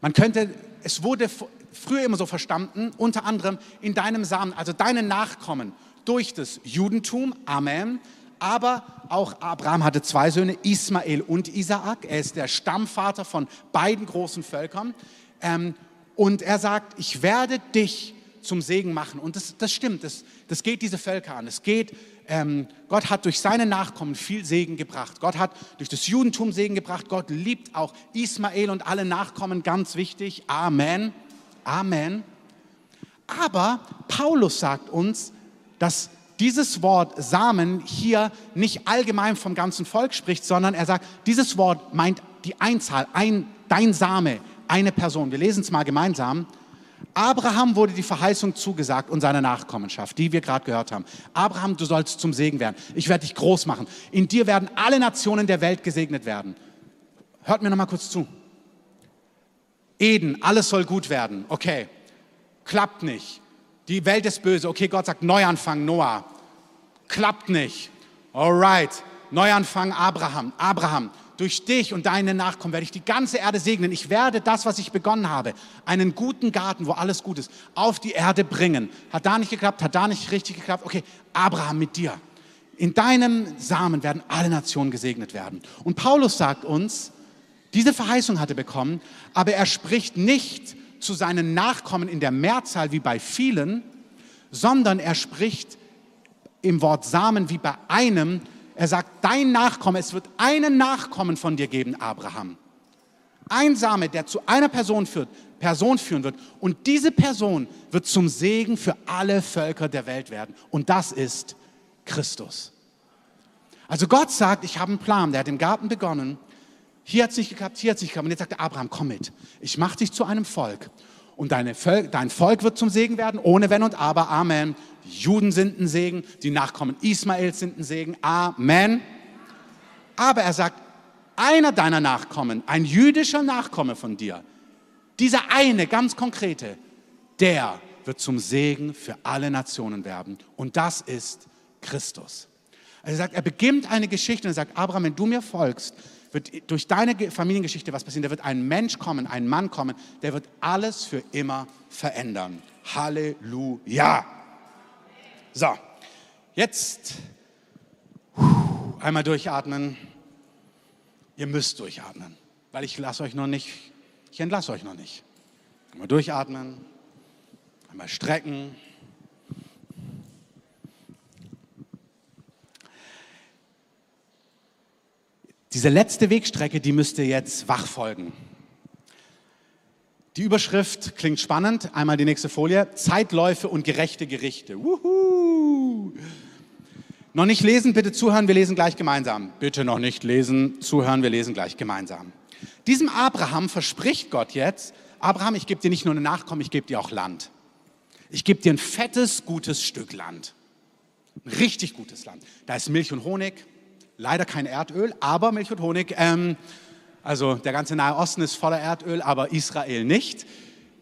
Man könnte, es wurde früher immer so verstanden, unter anderem in deinem Samen, also deine Nachkommen durch das Judentum, Amen, aber auch Abraham hatte zwei Söhne, Ismael und Isaak. Er ist der Stammvater von beiden großen Völkern. Ähm, und er sagt, ich werde dich zum Segen machen. Und das, das stimmt, das, das geht diese Völker an. Es geht ähm, Gott hat durch seine Nachkommen viel Segen gebracht. Gott hat durch das Judentum Segen gebracht. Gott liebt auch Ismael und alle Nachkommen, ganz wichtig. Amen. Amen. Aber Paulus sagt uns, dass dieses Wort Samen hier nicht allgemein vom ganzen Volk spricht, sondern er sagt, dieses Wort meint die Einzahl, ein, dein Same, eine Person. Wir lesen es mal gemeinsam. Abraham wurde die Verheißung zugesagt und seine Nachkommenschaft, die wir gerade gehört haben. Abraham, du sollst zum Segen werden. Ich werde dich groß machen. In dir werden alle Nationen der Welt gesegnet werden. Hört mir noch mal kurz zu. Eden, alles soll gut werden. Okay, klappt nicht. Die Welt ist böse. Okay, Gott sagt Neuanfang, Noah. Klappt nicht. Alright, Neuanfang, Abraham. Abraham, durch dich und deine Nachkommen werde ich die ganze Erde segnen. Ich werde das, was ich begonnen habe, einen guten Garten, wo alles gut ist, auf die Erde bringen. Hat da nicht geklappt, hat da nicht richtig geklappt. Okay, Abraham mit dir. In deinem Samen werden alle Nationen gesegnet werden. Und Paulus sagt uns, diese Verheißung hat er bekommen, aber er spricht nicht zu seinen Nachkommen in der Mehrzahl wie bei vielen, sondern er spricht im Wort Samen wie bei einem, er sagt, dein Nachkomme, es wird einen Nachkommen von dir geben, Abraham. Ein Same, der zu einer Person führt, Person führen wird. Und diese Person wird zum Segen für alle Völker der Welt werden. Und das ist Christus. Also Gott sagt, ich habe einen Plan. Der hat im Garten begonnen. Hier hat es nicht geklappt, hier hat es nicht geklappt. Und jetzt sagt er, Abraham, komm mit. Ich mache dich zu einem Volk. Und Völ dein Volk wird zum Segen werden, ohne Wenn und Aber. Amen. Juden sind ein Segen, die Nachkommen Ismaels sind ein Segen. Amen. Aber er sagt, einer deiner Nachkommen, ein jüdischer Nachkomme von dir, dieser eine ganz konkrete, der wird zum Segen für alle Nationen werden. Und das ist Christus. Also er sagt, er beginnt eine Geschichte und er sagt, Abraham, wenn du mir folgst, wird durch deine Familiengeschichte was passieren. Da wird ein Mensch kommen, ein Mann kommen, der wird alles für immer verändern. Halleluja. So, jetzt einmal durchatmen. Ihr müsst durchatmen, weil ich lasse euch noch nicht, ich entlasse euch noch nicht. Einmal durchatmen. Mal strecken. Diese letzte Wegstrecke, die müsste jetzt wach folgen. Die Überschrift klingt spannend. Einmal die nächste Folie. Zeitläufe und gerechte Gerichte. Wuhu. Noch nicht lesen, bitte zuhören, wir lesen gleich gemeinsam. Bitte noch nicht lesen, zuhören, wir lesen gleich gemeinsam. Diesem Abraham verspricht Gott jetzt, Abraham, ich gebe dir nicht nur eine Nachkommen, ich gebe dir auch Land. Ich gebe dir ein fettes, gutes Stück Land. Ein richtig gutes Land. Da ist Milch und Honig, leider kein Erdöl, aber Milch und Honig. Ähm, also der ganze Nahe Osten ist voller Erdöl, aber Israel nicht.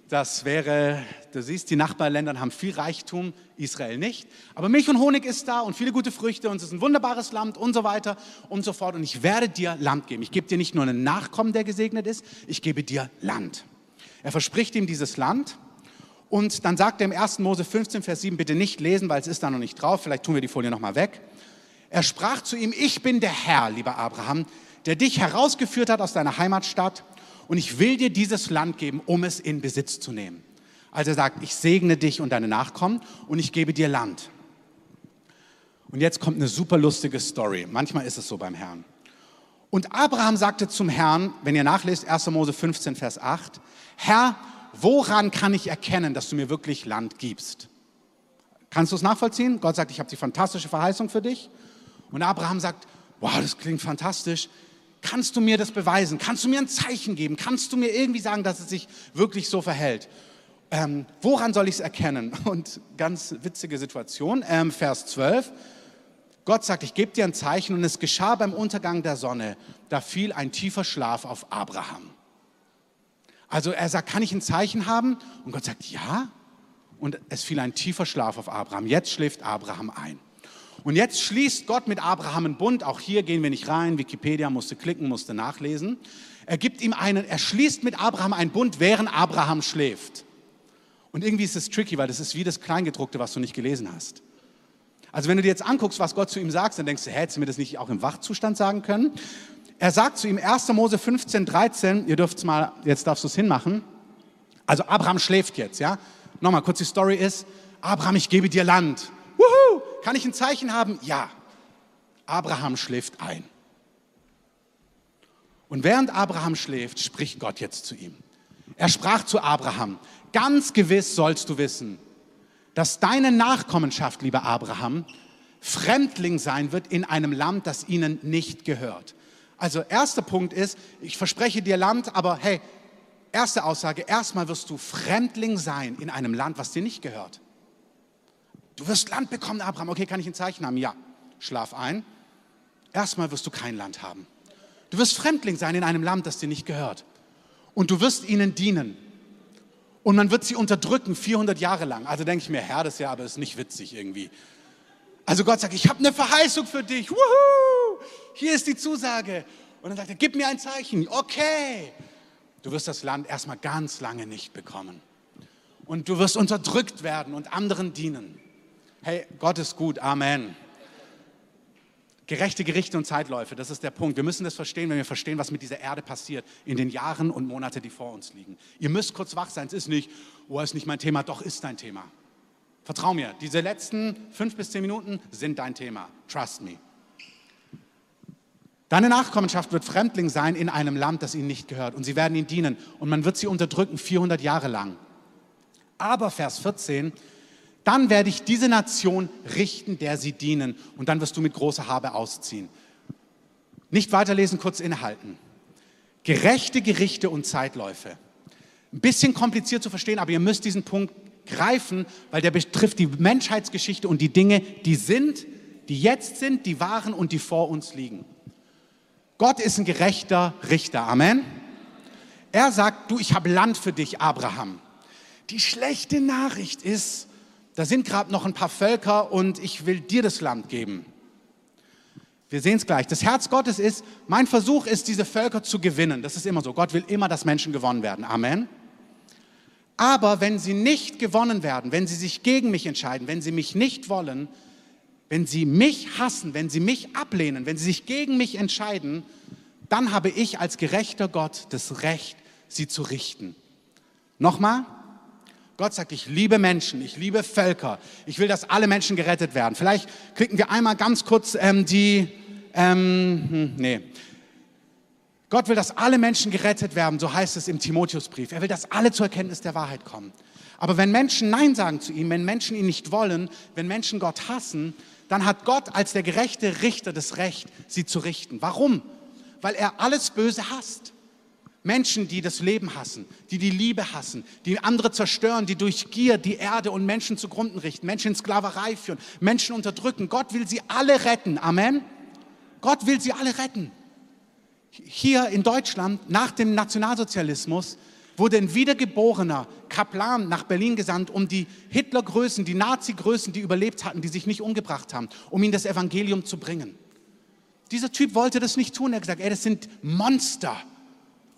Das wäre, du siehst, die Nachbarländer haben viel Reichtum, Israel nicht. Aber Milch und Honig ist da und viele gute Früchte und es ist ein wunderbares Land und so weiter und so fort. Und ich werde dir Land geben. Ich gebe dir nicht nur einen Nachkommen, der gesegnet ist, ich gebe dir Land. Er verspricht ihm dieses Land. Und dann sagt er im 1. Mose 15, Vers 7, bitte nicht lesen, weil es ist da noch nicht drauf. Vielleicht tun wir die Folie nochmal weg. Er sprach zu ihm, ich bin der Herr, lieber Abraham, der dich herausgeführt hat aus deiner Heimatstadt und ich will dir dieses Land geben, um es in Besitz zu nehmen. Also er sagt, ich segne dich und deine Nachkommen und ich gebe dir Land. Und jetzt kommt eine super lustige Story. Manchmal ist es so beim Herrn. Und Abraham sagte zum Herrn, wenn ihr nachlest, 1. Mose 15, Vers 8, Herr, woran kann ich erkennen, dass du mir wirklich Land gibst? Kannst du es nachvollziehen? Gott sagt, ich habe die fantastische Verheißung für dich. Und Abraham sagt, wow, das klingt fantastisch. Kannst du mir das beweisen? Kannst du mir ein Zeichen geben? Kannst du mir irgendwie sagen, dass es sich wirklich so verhält? Ähm, woran soll ich es erkennen? Und ganz witzige Situation, ähm, Vers 12. Gott sagt, ich gebe dir ein Zeichen und es geschah beim Untergang der Sonne. Da fiel ein tiefer Schlaf auf Abraham. Also er sagt, kann ich ein Zeichen haben? Und Gott sagt, ja. Und es fiel ein tiefer Schlaf auf Abraham. Jetzt schläft Abraham ein. Und jetzt schließt Gott mit Abraham einen Bund. Auch hier gehen wir nicht rein. Wikipedia musste klicken, musste nachlesen. Er gibt ihm einen, er schließt mit Abraham einen Bund, während Abraham schläft. Und irgendwie ist es tricky, weil das ist wie das Kleingedruckte, was du nicht gelesen hast. Also wenn du dir jetzt anguckst, was Gott zu ihm sagt, dann denkst du, hä, hättest du mir das nicht auch im Wachzustand sagen können? Er sagt zu ihm, 1. Mose 15, 13, ihr dürft es mal, jetzt darfst du es hinmachen. Also Abraham schläft jetzt, ja? Nochmal, kurz die Story ist, Abraham, ich gebe dir Land. Wuhu! Kann ich ein Zeichen haben? Ja. Abraham schläft ein. Und während Abraham schläft, spricht Gott jetzt zu ihm. Er sprach zu Abraham, ganz gewiss sollst du wissen, dass deine Nachkommenschaft, lieber Abraham, Fremdling sein wird in einem Land, das ihnen nicht gehört. Also erster Punkt ist, ich verspreche dir Land, aber hey, erste Aussage, erstmal wirst du Fremdling sein in einem Land, was dir nicht gehört. Du wirst Land bekommen, Abraham. Okay, kann ich ein Zeichen haben? Ja. Schlaf ein. Erstmal wirst du kein Land haben. Du wirst Fremdling sein in einem Land, das dir nicht gehört. Und du wirst ihnen dienen. Und man wird sie unterdrücken 400 Jahre lang. Also denke ich mir, Herr, das ja, aber ist nicht witzig irgendwie. Also Gott sagt, ich habe eine Verheißung für dich. Wuhu! Hier ist die Zusage. Und dann sagt er, gib mir ein Zeichen. Okay. Du wirst das Land erstmal ganz lange nicht bekommen. Und du wirst unterdrückt werden und anderen dienen. Hey, Gott ist gut. Amen. Gerechte Gerichte und Zeitläufe, das ist der Punkt. Wir müssen das verstehen, wenn wir verstehen, was mit dieser Erde passiert in den Jahren und Monaten, die vor uns liegen. Ihr müsst kurz wach sein. Es ist nicht, oh, ist nicht mein Thema, doch ist dein Thema. Vertrau mir, diese letzten fünf bis zehn Minuten sind dein Thema. Trust me. Deine Nachkommenschaft wird Fremdling sein in einem Land, das ihnen nicht gehört. Und sie werden ihnen dienen. Und man wird sie unterdrücken 400 Jahre lang. Aber Vers 14, dann werde ich diese Nation richten, der sie dienen. Und dann wirst du mit großer Habe ausziehen. Nicht weiterlesen, kurz innehalten. Gerechte Gerichte und Zeitläufe. Ein bisschen kompliziert zu verstehen, aber ihr müsst diesen Punkt greifen, weil der betrifft die Menschheitsgeschichte und die Dinge, die sind, die jetzt sind, die waren und die vor uns liegen. Gott ist ein gerechter Richter. Amen. Er sagt, du, ich habe Land für dich, Abraham. Die schlechte Nachricht ist, da sind gerade noch ein paar Völker und ich will dir das Land geben. Wir sehen es gleich. Das Herz Gottes ist, mein Versuch ist, diese Völker zu gewinnen. Das ist immer so. Gott will immer, dass Menschen gewonnen werden. Amen. Aber wenn sie nicht gewonnen werden, wenn sie sich gegen mich entscheiden, wenn sie mich nicht wollen, wenn sie mich hassen, wenn sie mich ablehnen, wenn sie sich gegen mich entscheiden, dann habe ich als gerechter Gott das Recht, sie zu richten. Nochmal, Gott sagt, ich liebe Menschen, ich liebe Völker, ich will, dass alle Menschen gerettet werden. Vielleicht klicken wir einmal ganz kurz ähm, die, ähm, hm, nee. Gott will, dass alle Menschen gerettet werden, so heißt es im Timotheusbrief. Er will, dass alle zur Erkenntnis der Wahrheit kommen. Aber wenn Menschen Nein sagen zu ihm, wenn Menschen ihn nicht wollen, wenn Menschen Gott hassen, dann hat Gott als der gerechte Richter das Recht, sie zu richten. Warum? Weil er alles Böse hasst. Menschen, die das Leben hassen, die die Liebe hassen, die andere zerstören, die durch Gier die Erde und Menschen zugrunde richten, Menschen in Sklaverei führen, Menschen unterdrücken. Gott will sie alle retten. Amen. Gott will sie alle retten. Hier in Deutschland, nach dem Nationalsozialismus, wurde ein wiedergeborener Kaplan nach Berlin gesandt, um die Hitlergrößen, die Nazi-Größen, die überlebt hatten, die sich nicht umgebracht haben, um ihnen das Evangelium zu bringen. Dieser Typ wollte das nicht tun. Er hat gesagt, ey, das sind Monster.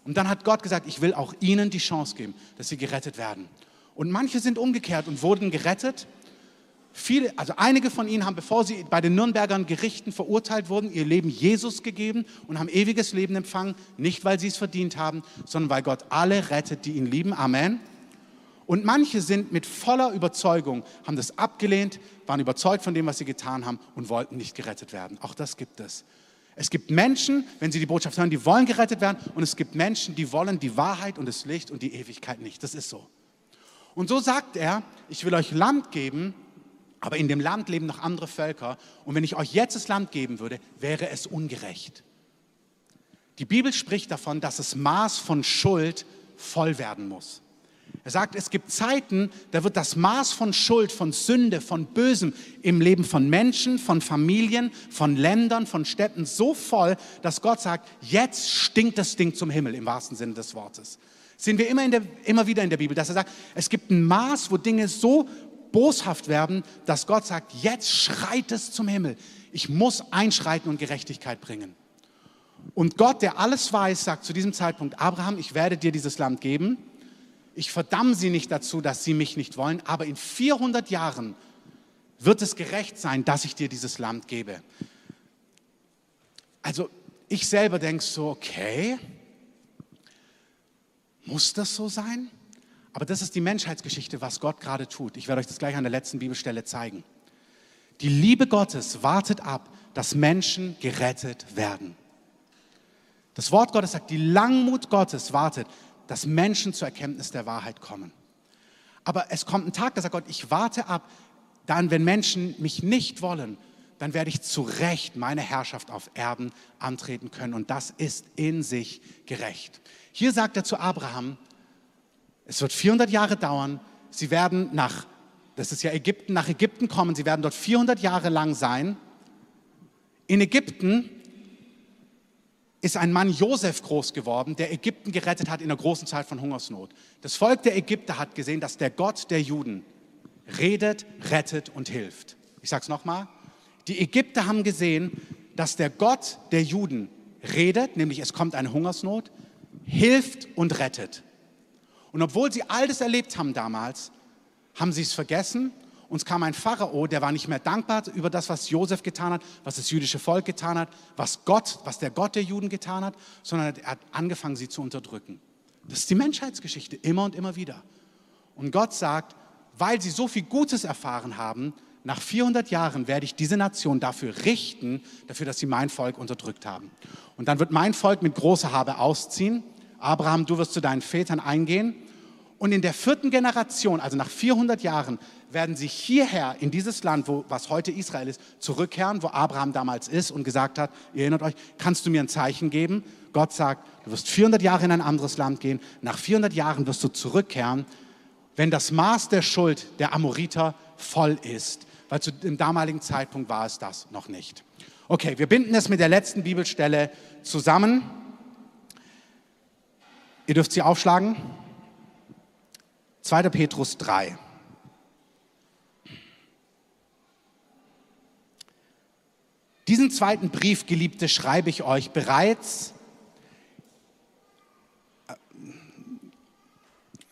Und dann hat Gott gesagt, ich will auch ihnen die Chance geben, dass sie gerettet werden. Und manche sind umgekehrt und wurden gerettet. Viele, also einige von ihnen haben, bevor sie bei den Nürnbergern Gerichten verurteilt wurden, ihr Leben Jesus gegeben und haben ewiges Leben empfangen, nicht weil sie es verdient haben, sondern weil Gott alle rettet, die ihn lieben. Amen. Und manche sind mit voller Überzeugung, haben das abgelehnt, waren überzeugt von dem, was sie getan haben und wollten nicht gerettet werden. Auch das gibt es. Es gibt Menschen, wenn sie die Botschaft hören, die wollen gerettet werden und es gibt Menschen, die wollen die Wahrheit und das Licht und die Ewigkeit nicht. Das ist so. Und so sagt er, ich will euch Land geben, aber in dem Land leben noch andere Völker und wenn ich euch jetzt das Land geben würde, wäre es ungerecht. Die Bibel spricht davon, dass das Maß von Schuld voll werden muss. Er sagt, es gibt Zeiten, da wird das Maß von Schuld, von Sünde, von Bösem im Leben von Menschen, von Familien, von Ländern, von Städten so voll, dass Gott sagt, jetzt stinkt das Ding zum Himmel im wahrsten Sinne des Wortes. Sehen wir immer, der, immer wieder in der Bibel, dass er sagt, es gibt ein Maß, wo Dinge so boshaft werden, dass Gott sagt, jetzt schreit es zum Himmel. Ich muss einschreiten und Gerechtigkeit bringen. Und Gott, der alles weiß, sagt zu diesem Zeitpunkt, Abraham, ich werde dir dieses Land geben ich verdamme sie nicht dazu, dass sie mich nicht wollen, aber in 400 Jahren wird es gerecht sein, dass ich dir dieses Land gebe. Also ich selber denke so, okay, muss das so sein? Aber das ist die Menschheitsgeschichte, was Gott gerade tut. Ich werde euch das gleich an der letzten Bibelstelle zeigen. Die Liebe Gottes wartet ab, dass Menschen gerettet werden. Das Wort Gottes sagt, die Langmut Gottes wartet, dass Menschen zur Erkenntnis der Wahrheit kommen. Aber es kommt ein Tag, da sagt Gott, ich warte ab, dann, wenn Menschen mich nicht wollen, dann werde ich zu Recht meine Herrschaft auf Erden antreten können. Und das ist in sich gerecht. Hier sagt er zu Abraham, es wird 400 Jahre dauern, sie werden nach, das ist ja Ägypten, nach Ägypten kommen, sie werden dort 400 Jahre lang sein. In Ägypten ist ein Mann Josef groß geworden, der Ägypten gerettet hat in der großen Zeit von Hungersnot. Das Volk der Ägypter hat gesehen, dass der Gott der Juden redet, rettet und hilft. Ich sage es nochmal. Die Ägypter haben gesehen, dass der Gott der Juden redet, nämlich es kommt eine Hungersnot, hilft und rettet. Und obwohl sie all das erlebt haben damals, haben sie es vergessen uns kam ein Pharao, der war nicht mehr dankbar über das, was Josef getan hat, was das jüdische Volk getan hat, was Gott, was der Gott der Juden getan hat, sondern er hat angefangen, sie zu unterdrücken. Das ist die Menschheitsgeschichte, immer und immer wieder. Und Gott sagt, weil sie so viel Gutes erfahren haben, nach 400 Jahren werde ich diese Nation dafür richten, dafür, dass sie mein Volk unterdrückt haben. Und dann wird mein Volk mit großer Habe ausziehen. Abraham, du wirst zu deinen Vätern eingehen. Und in der vierten Generation, also nach 400 Jahren, werden sie hierher in dieses Land, wo, was heute Israel ist, zurückkehren, wo Abraham damals ist und gesagt hat, ihr erinnert euch, kannst du mir ein Zeichen geben? Gott sagt, du wirst 400 Jahre in ein anderes Land gehen, nach 400 Jahren wirst du zurückkehren, wenn das Maß der Schuld der Amoriter voll ist, weil zu dem damaligen Zeitpunkt war es das noch nicht. Okay, wir binden es mit der letzten Bibelstelle zusammen. Ihr dürft sie aufschlagen. 2. Petrus 3. Diesen zweiten Brief, Geliebte, schreibe ich euch bereits.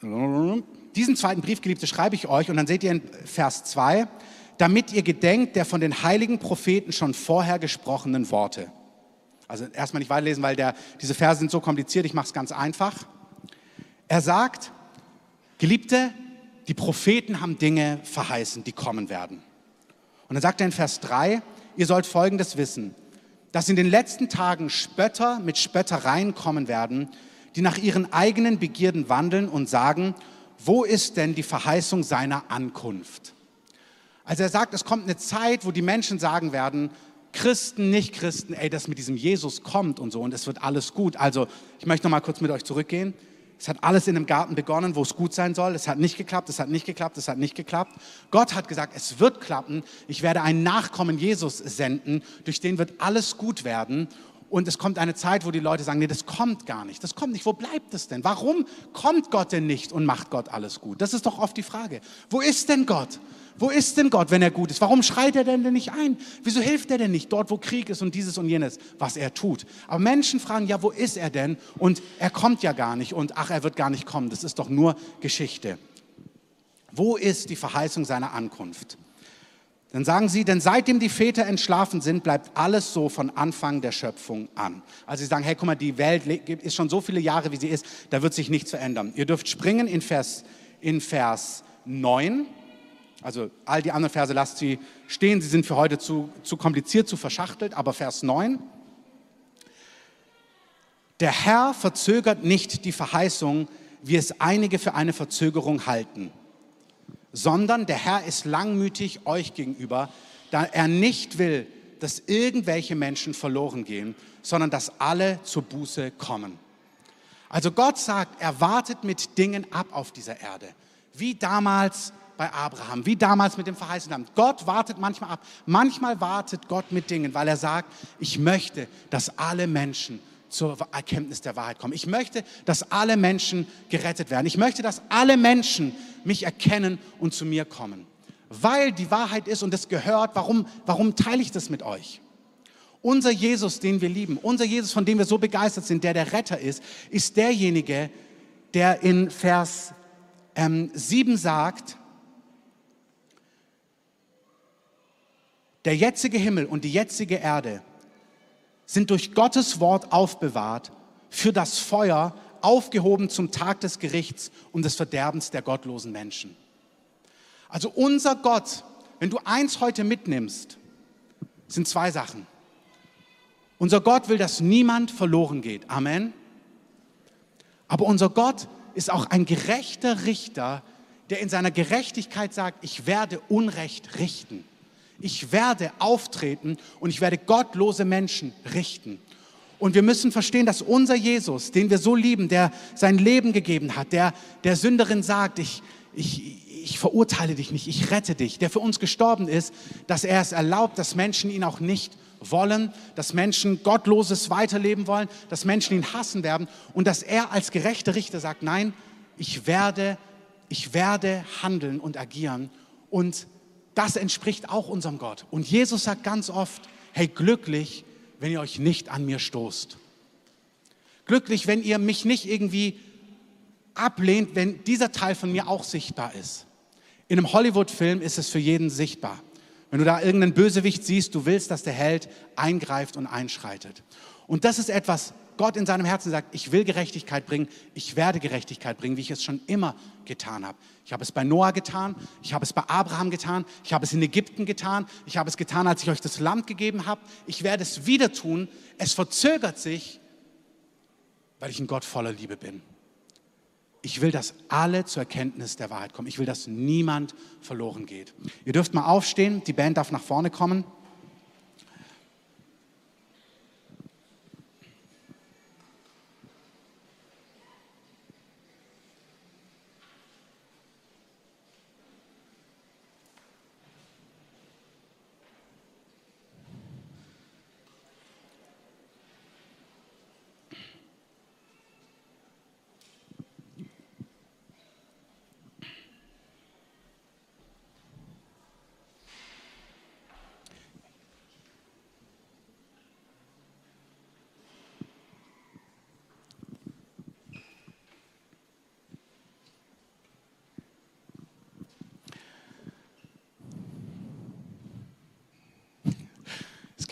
Diesen zweiten Brief, Geliebte, schreibe ich euch und dann seht ihr in Vers 2, damit ihr gedenkt der von den heiligen Propheten schon vorher gesprochenen Worte. Also erstmal nicht weiterlesen, weil der, diese Verse sind so kompliziert, ich mache es ganz einfach. Er sagt, Geliebte, die Propheten haben Dinge verheißen, die kommen werden. Und dann sagt er in Vers 3, ihr sollt Folgendes wissen, dass in den letzten Tagen Spötter mit Spöttereien kommen werden, die nach ihren eigenen Begierden wandeln und sagen, wo ist denn die Verheißung seiner Ankunft? Also er sagt, es kommt eine Zeit, wo die Menschen sagen werden, Christen, nicht Christen, ey, das mit diesem Jesus kommt und so und es wird alles gut. Also ich möchte noch mal kurz mit euch zurückgehen. Es hat alles in einem Garten begonnen, wo es gut sein soll. Es hat nicht geklappt, es hat nicht geklappt, es hat nicht geklappt. Gott hat gesagt, es wird klappen. Ich werde einen Nachkommen Jesus senden, durch den wird alles gut werden. Und es kommt eine Zeit, wo die Leute sagen, nee, das kommt gar nicht. Das kommt nicht. Wo bleibt es denn? Warum kommt Gott denn nicht und macht Gott alles gut? Das ist doch oft die Frage. Wo ist denn Gott? Wo ist denn Gott, wenn er gut ist? Warum schreit er denn, nicht ein? Wieso hilft er denn nicht dort, wo Krieg ist und dieses und jenes, was er tut? Aber Menschen fragen, ja, wo ist er denn? Und er kommt ja gar nicht und ach, er wird gar nicht kommen. Das ist doch nur Geschichte. Wo ist die Verheißung seiner Ankunft? Dann sagen sie, denn seitdem die Väter entschlafen sind, bleibt alles so von Anfang der Schöpfung an. Also sie sagen, hey, guck mal, die Welt ist schon so viele Jahre, wie sie ist, da wird sich nichts verändern. Ihr dürft springen in Vers, in Vers 9. Also all die anderen Verse lasst sie stehen, sie sind für heute zu, zu kompliziert, zu verschachtelt, aber Vers 9. Der Herr verzögert nicht die Verheißung, wie es einige für eine Verzögerung halten, sondern der Herr ist langmütig euch gegenüber, da er nicht will, dass irgendwelche Menschen verloren gehen, sondern dass alle zur Buße kommen. Also Gott sagt, er wartet mit Dingen ab auf dieser Erde, wie damals bei Abraham, wie damals mit dem verheißenen Land. Gott wartet manchmal ab. Manchmal wartet Gott mit Dingen, weil er sagt, ich möchte, dass alle Menschen zur Erkenntnis der Wahrheit kommen. Ich möchte, dass alle Menschen gerettet werden. Ich möchte, dass alle Menschen mich erkennen und zu mir kommen. Weil die Wahrheit ist und es gehört, warum, warum teile ich das mit euch? Unser Jesus, den wir lieben, unser Jesus, von dem wir so begeistert sind, der der Retter ist, ist derjenige, der in Vers ähm, 7 sagt, Der jetzige Himmel und die jetzige Erde sind durch Gottes Wort aufbewahrt für das Feuer, aufgehoben zum Tag des Gerichts und des Verderbens der gottlosen Menschen. Also unser Gott, wenn du eins heute mitnimmst, sind zwei Sachen. Unser Gott will, dass niemand verloren geht. Amen. Aber unser Gott ist auch ein gerechter Richter, der in seiner Gerechtigkeit sagt, ich werde Unrecht richten. Ich werde auftreten und ich werde gottlose Menschen richten. Und wir müssen verstehen, dass unser Jesus, den wir so lieben, der sein Leben gegeben hat, der der Sünderin sagt, ich, ich, ich verurteile dich nicht, ich rette dich, der für uns gestorben ist, dass er es erlaubt, dass Menschen ihn auch nicht wollen, dass Menschen Gottloses weiterleben wollen, dass Menschen ihn hassen werden und dass er als gerechter Richter sagt, nein, ich werde, ich werde handeln und agieren und das entspricht auch unserem Gott. Und Jesus sagt ganz oft, hey, glücklich, wenn ihr euch nicht an mir stoßt. Glücklich, wenn ihr mich nicht irgendwie ablehnt, wenn dieser Teil von mir auch sichtbar ist. In einem Hollywood-Film ist es für jeden sichtbar. Wenn du da irgendeinen Bösewicht siehst, du willst, dass der Held eingreift und einschreitet. Und das ist etwas, Gott in seinem Herzen sagt, ich will Gerechtigkeit bringen, ich werde Gerechtigkeit bringen, wie ich es schon immer getan habe. Ich habe es bei Noah getan, ich habe es bei Abraham getan, ich habe es in Ägypten getan, ich habe es getan, als ich euch das Land gegeben habe. Ich werde es wieder tun. Es verzögert sich, weil ich ein Gott voller Liebe bin. Ich will, dass alle zur Erkenntnis der Wahrheit kommen. Ich will, dass niemand verloren geht. Ihr dürft mal aufstehen, die Band darf nach vorne kommen.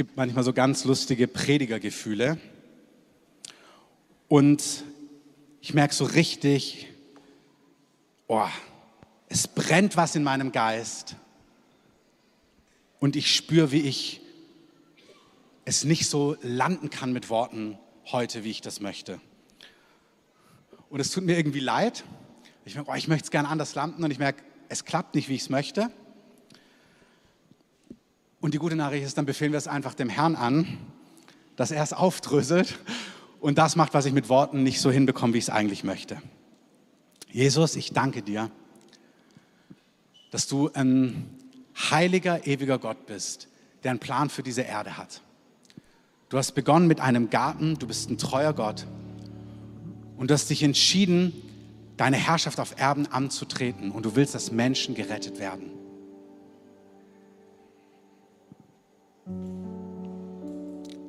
Gibt manchmal so ganz lustige Predigergefühle. Und ich merke so richtig, oh, es brennt was in meinem Geist und ich spüre, wie ich es nicht so landen kann mit Worten heute, wie ich das möchte. Und es tut mir irgendwie leid. Ich merke, oh, ich möchte es gerne anders landen und ich merke, es klappt nicht, wie ich es möchte. Und die gute Nachricht ist, dann befehlen wir es einfach dem Herrn an, dass er es aufdröselt und das macht, was ich mit Worten nicht so hinbekomme, wie ich es eigentlich möchte. Jesus, ich danke dir, dass du ein heiliger, ewiger Gott bist, der einen Plan für diese Erde hat. Du hast begonnen mit einem Garten, du bist ein treuer Gott und du hast dich entschieden, deine Herrschaft auf Erden anzutreten und du willst, dass Menschen gerettet werden. Thank you.